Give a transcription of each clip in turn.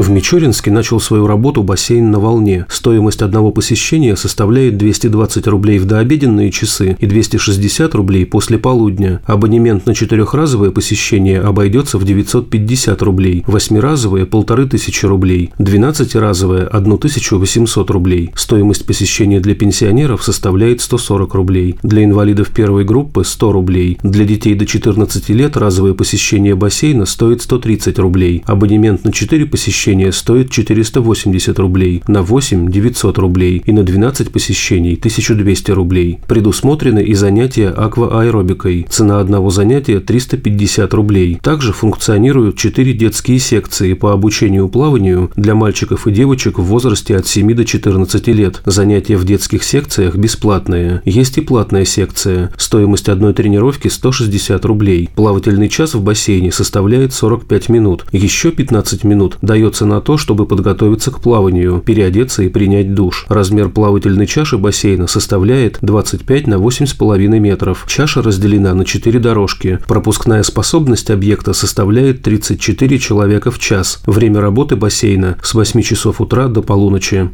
В Мичуринске начал свою работу бассейн на волне. Стоимость одного посещения составляет 220 рублей в дообеденные часы и 260 рублей после полудня. Абонемент на четырехразовое посещение обойдется в 950 рублей, восьмиразовое – полторы тысячи рублей, двенадцатиразовое – 1800 рублей. Стоимость посещения для пенсионеров составляет 140 рублей, для инвалидов первой группы – 100 рублей, для детей до 14 лет разовое посещение бассейна стоит 130 рублей, абонемент на 4 посещения посещение стоит 480 рублей, на 8 – 900 рублей и на 12 посещений – 1200 рублей. Предусмотрены и занятия аквааэробикой. Цена одного занятия – 350 рублей. Также функционируют 4 детские секции по обучению плаванию для мальчиков и девочек в возрасте от 7 до 14 лет. Занятия в детских секциях бесплатные. Есть и платная секция. Стоимость одной тренировки – 160 рублей. Плавательный час в бассейне составляет 45 минут. Еще 15 минут дается требуется на то, чтобы подготовиться к плаванию, переодеться и принять душ. Размер плавательной чаши бассейна составляет 25 на 8,5 метров. Чаша разделена на 4 дорожки. Пропускная способность объекта составляет 34 человека в час. Время работы бассейна с 8 часов утра до полуночи.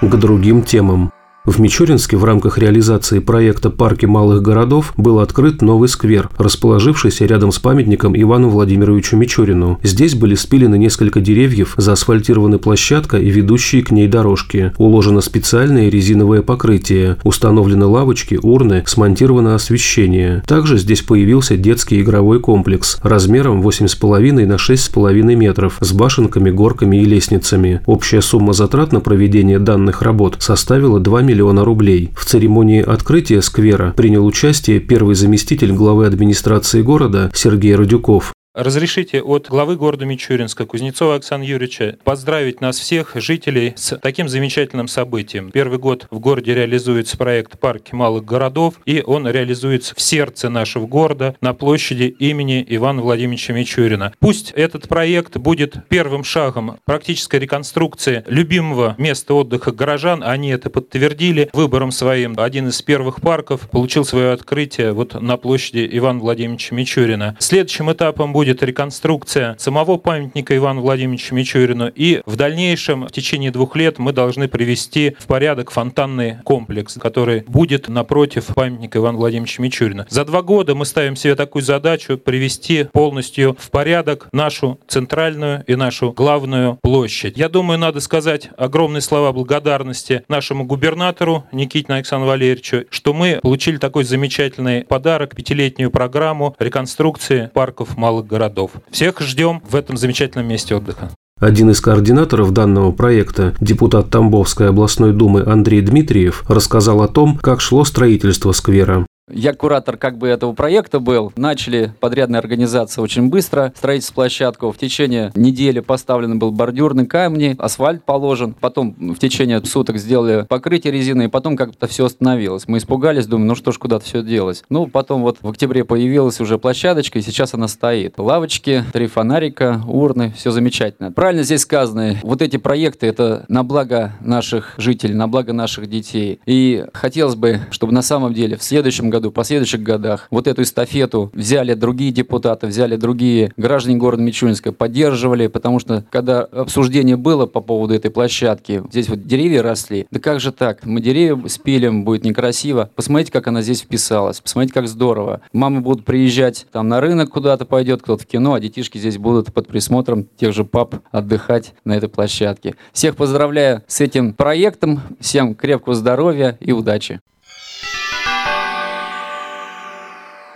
К другим темам. В Мичуринске в рамках реализации проекта «Парки малых городов» был открыт новый сквер, расположившийся рядом с памятником Ивану Владимировичу Мичурину. Здесь были спилены несколько деревьев, заасфальтированы площадка и ведущие к ней дорожки. Уложено специальное резиновое покрытие, установлены лавочки, урны, смонтировано освещение. Также здесь появился детский игровой комплекс размером 8,5 на 6,5 метров с башенками, горками и лестницами. Общая сумма затрат на проведение данных работ составила 2 миллиона миллиона рублей. В церемонии открытия сквера принял участие первый заместитель главы администрации города Сергей Радюков. Разрешите от главы города Мичуринска Кузнецова Оксана Юрьевича поздравить нас всех, жителей, с таким замечательным событием. Первый год в городе реализуется проект «Парки малых городов», и он реализуется в сердце нашего города на площади имени Ивана Владимировича Мичурина. Пусть этот проект будет первым шагом практической реконструкции любимого места отдыха горожан. Они это подтвердили выбором своим. Один из первых парков получил свое открытие вот на площади Ивана Владимировича Мичурина. Следующим этапом будет будет реконструкция самого памятника Ивану Владимировичу Мичурину, и в дальнейшем, в течение двух лет, мы должны привести в порядок фонтанный комплекс, который будет напротив памятника Ивана Владимировича Мичурина. За два года мы ставим себе такую задачу привести полностью в порядок нашу центральную и нашу главную площадь. Я думаю, надо сказать огромные слова благодарности нашему губернатору Никитину Александру Валерьевичу, что мы получили такой замечательный подарок, пятилетнюю программу реконструкции парков малых городов. Всех ждем в этом замечательном месте отдыха. Один из координаторов данного проекта, депутат Тамбовской областной думы Андрей Дмитриев, рассказал о том, как шло строительство сквера. Я куратор как бы этого проекта был. Начали подрядная организация очень быстро. Строительство площадку. В течение недели поставлен был бордюрный камни, асфальт положен. Потом в течение суток сделали покрытие резины, и потом как-то все остановилось. Мы испугались, думаем, ну что ж, куда-то все делось. Ну, потом вот в октябре появилась уже площадочка, и сейчас она стоит. Лавочки, три фонарика, урны, все замечательно. Правильно здесь сказано, вот эти проекты, это на благо наших жителей, на благо наших детей. И хотелось бы, чтобы на самом деле в следующем году, в последующих годах вот эту эстафету взяли другие депутаты, взяли другие граждане города Мичуринска, поддерживали, потому что когда обсуждение было по поводу этой площадки, здесь вот деревья росли, да как же так, мы деревья спилим, будет некрасиво. Посмотрите, как она здесь вписалась, посмотрите, как здорово. Мамы будут приезжать там на рынок куда-то пойдет, кто-то в кино, а детишки здесь будут под присмотром тех же пап отдыхать на этой площадке. Всех поздравляю с этим проектом, всем крепкого здоровья и удачи.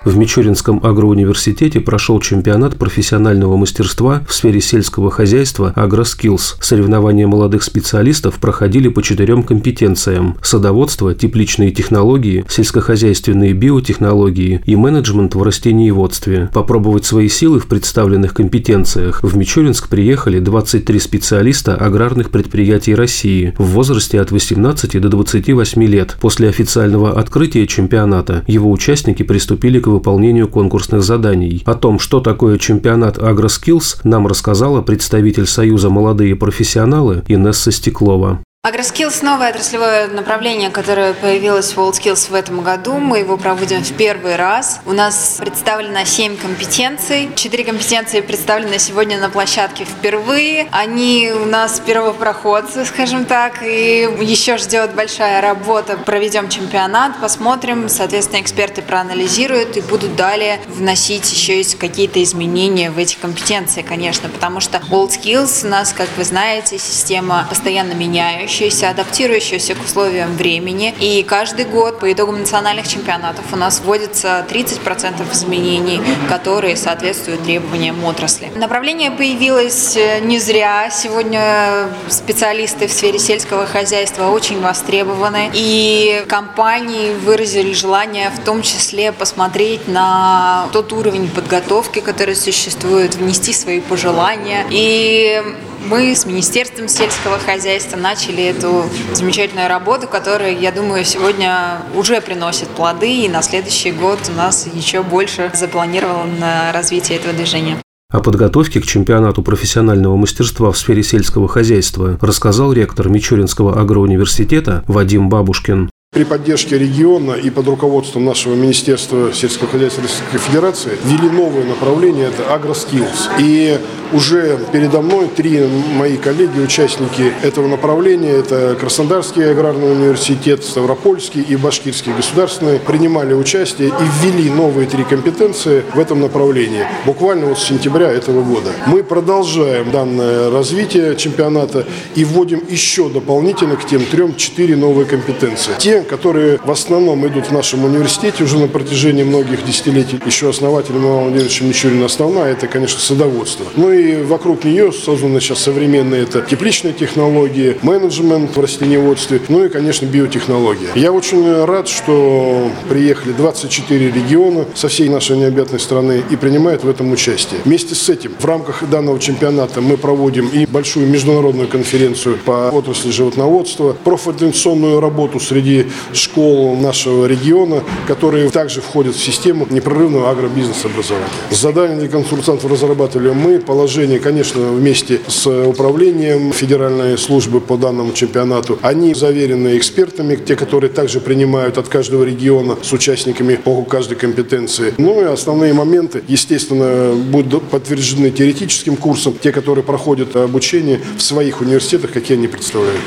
В Мичуринском агроуниверситете прошел чемпионат профессионального мастерства в сфере сельского хозяйства «Агроскиллз». Соревнования молодых специалистов проходили по четырем компетенциям – садоводство, тепличные технологии, сельскохозяйственные биотехнологии и менеджмент в растениеводстве. Попробовать свои силы в представленных компетенциях в Мичуринск приехали 23 специалиста аграрных предприятий России в возрасте от 18 до 28 лет. После официального открытия чемпионата его участники приступили к выполнению конкурсных заданий. О том, что такое чемпионат AgroSkills, нам рассказала представитель Союза «Молодые профессионалы» Инесса Стеклова. AgroSkills – новое отраслевое направление, которое появилось в WorldSkills в этом году. Мы его проводим в первый раз. У нас представлено 7 компетенций. Четыре компетенции представлены сегодня на площадке впервые. Они у нас первопроходцы, скажем так, и еще ждет большая работа. Проведем чемпионат, посмотрим, соответственно, эксперты проанализируют и будут далее вносить еще есть какие-то изменения в эти компетенции, конечно, потому что WorldSkills у нас, как вы знаете, система постоянно меняющая меняющаяся, адаптирующаяся к условиям времени. И каждый год по итогам национальных чемпионатов у нас вводится 30% изменений, которые соответствуют требованиям отрасли. Направление появилось э, не зря. Сегодня специалисты в сфере сельского хозяйства очень востребованы. И компании выразили желание в том числе посмотреть на тот уровень подготовки, который существует, внести свои пожелания. И мы с Министерством сельского хозяйства начали эту замечательную работу, которая, я думаю, сегодня уже приносит плоды, и на следующий год у нас еще больше запланировано на развитие этого движения. О подготовке к чемпионату профессионального мастерства в сфере сельского хозяйства рассказал ректор Мичуринского агроуниверситета Вадим Бабушкин. При поддержке региона и под руководством нашего Министерства сельского хозяйства Российской Федерации ввели новое направление – это AgroSkills. И уже передо мной три мои коллеги, участники этого направления, это Краснодарский аграрный университет, Ставропольский и Башкирский государственный, принимали участие и ввели новые три компетенции в этом направлении, буквально вот с сентября этого года. Мы продолжаем данное развитие чемпионата и вводим еще дополнительно к тем трем четыре новые компетенции. Те, которые в основном идут в нашем университете уже на протяжении многих десятилетий, еще основателем Ивана Владимировича Мичурина основная, это, конечно, садоводство. Ну и вокруг нее созданы сейчас современные это тепличные технологии, менеджмент в растениеводстве, ну и, конечно, биотехнология. Я очень рад, что приехали 24 региона со всей нашей необъятной страны и принимают в этом участие. Вместе с этим в рамках данного чемпионата мы проводим и большую международную конференцию по отрасли животноводства, профориентационную работу среди школ нашего региона, которые также входят в систему непрерывного агробизнеса образования. Задание для консультантов разрабатывали мы, положение, конечно, вместе с управлением Федеральной службы по данному чемпионату. Они заверены экспертами, те, которые также принимают от каждого региона с участниками по каждой компетенции. Ну и основные моменты, естественно, будут подтверждены теоретическим курсом, те, которые проходят обучение в своих университетах, какие они представляют.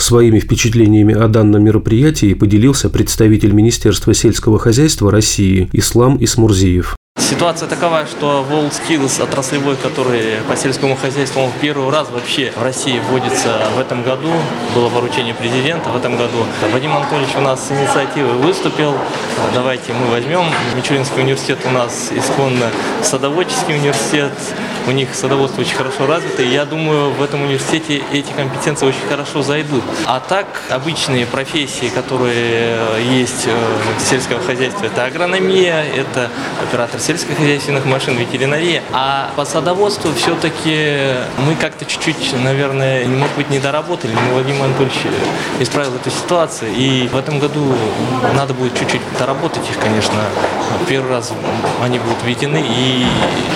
Своими впечатлениями о данном мероприятии поделился представитель Министерства сельского хозяйства России Ислам Исмурзиев. Ситуация такова, что WorldSkills отраслевой, который по сельскому хозяйству в первый раз вообще в России вводится в этом году. Было поручение президента в этом году. Вадим Анатольевич у нас с инициативой выступил. Давайте мы возьмем. Мичуринский университет у нас исконно садоводческий университет. У них садоводство очень хорошо развито. И я думаю, в этом университете эти компетенции очень хорошо зайдут. А так, обычные профессии, которые есть в сельском хозяйстве, это агрономия, это оператор сельскохозяйственных машин, ветеринария. А по садоводству все-таки мы как-то чуть-чуть, наверное, может быть, не доработали. Но Владимир Анатольевич исправил эту ситуацию. И в этом году надо будет чуть-чуть доработать их, конечно. Первый раз они будут введены и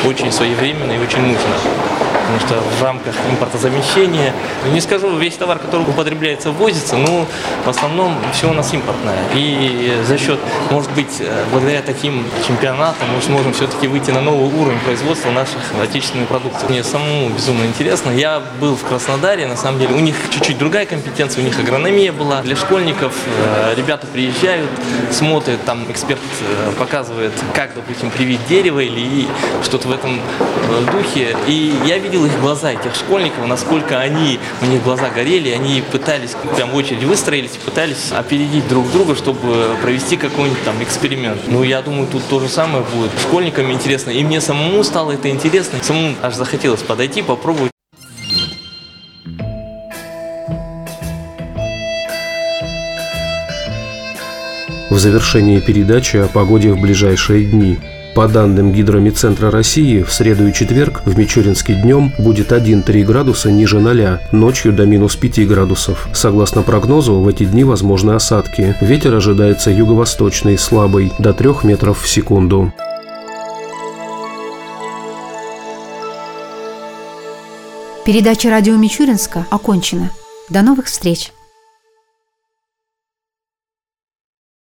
очень своевременно и очень 听不清. Потому что в рамках импортозамещения, не скажу, весь товар, который употребляется, ввозится, но в основном все у нас импортное. И за счет, может быть, благодаря таким чемпионатам мы сможем все-таки выйти на новый уровень производства наших отечественных продуктов. Мне самому безумно интересно. Я был в Краснодаре, на самом деле, у них чуть-чуть другая компетенция, у них агрономия была. Для школьников ребята приезжают, смотрят, там эксперт показывает, как, допустим, привить дерево или что-то в этом духе. И я видел видел их глаза, этих школьников, насколько они, у них глаза горели, они пытались, прям в очередь выстроились, пытались опередить друг друга, чтобы провести какой-нибудь там эксперимент. Ну, я думаю, тут то же самое будет. Школьникам интересно, и мне самому стало это интересно. Самому аж захотелось подойти, попробовать. В завершении передачи о погоде в ближайшие дни – по данным Гидромедцентра России, в среду и четверг в Мичуринске днем будет 1-3 градуса ниже 0, ночью до минус 5 градусов. Согласно прогнозу, в эти дни возможны осадки. Ветер ожидается юго-восточный, слабый, до 3 метров в секунду. Передача радио Мичуринска окончена. До новых встреч!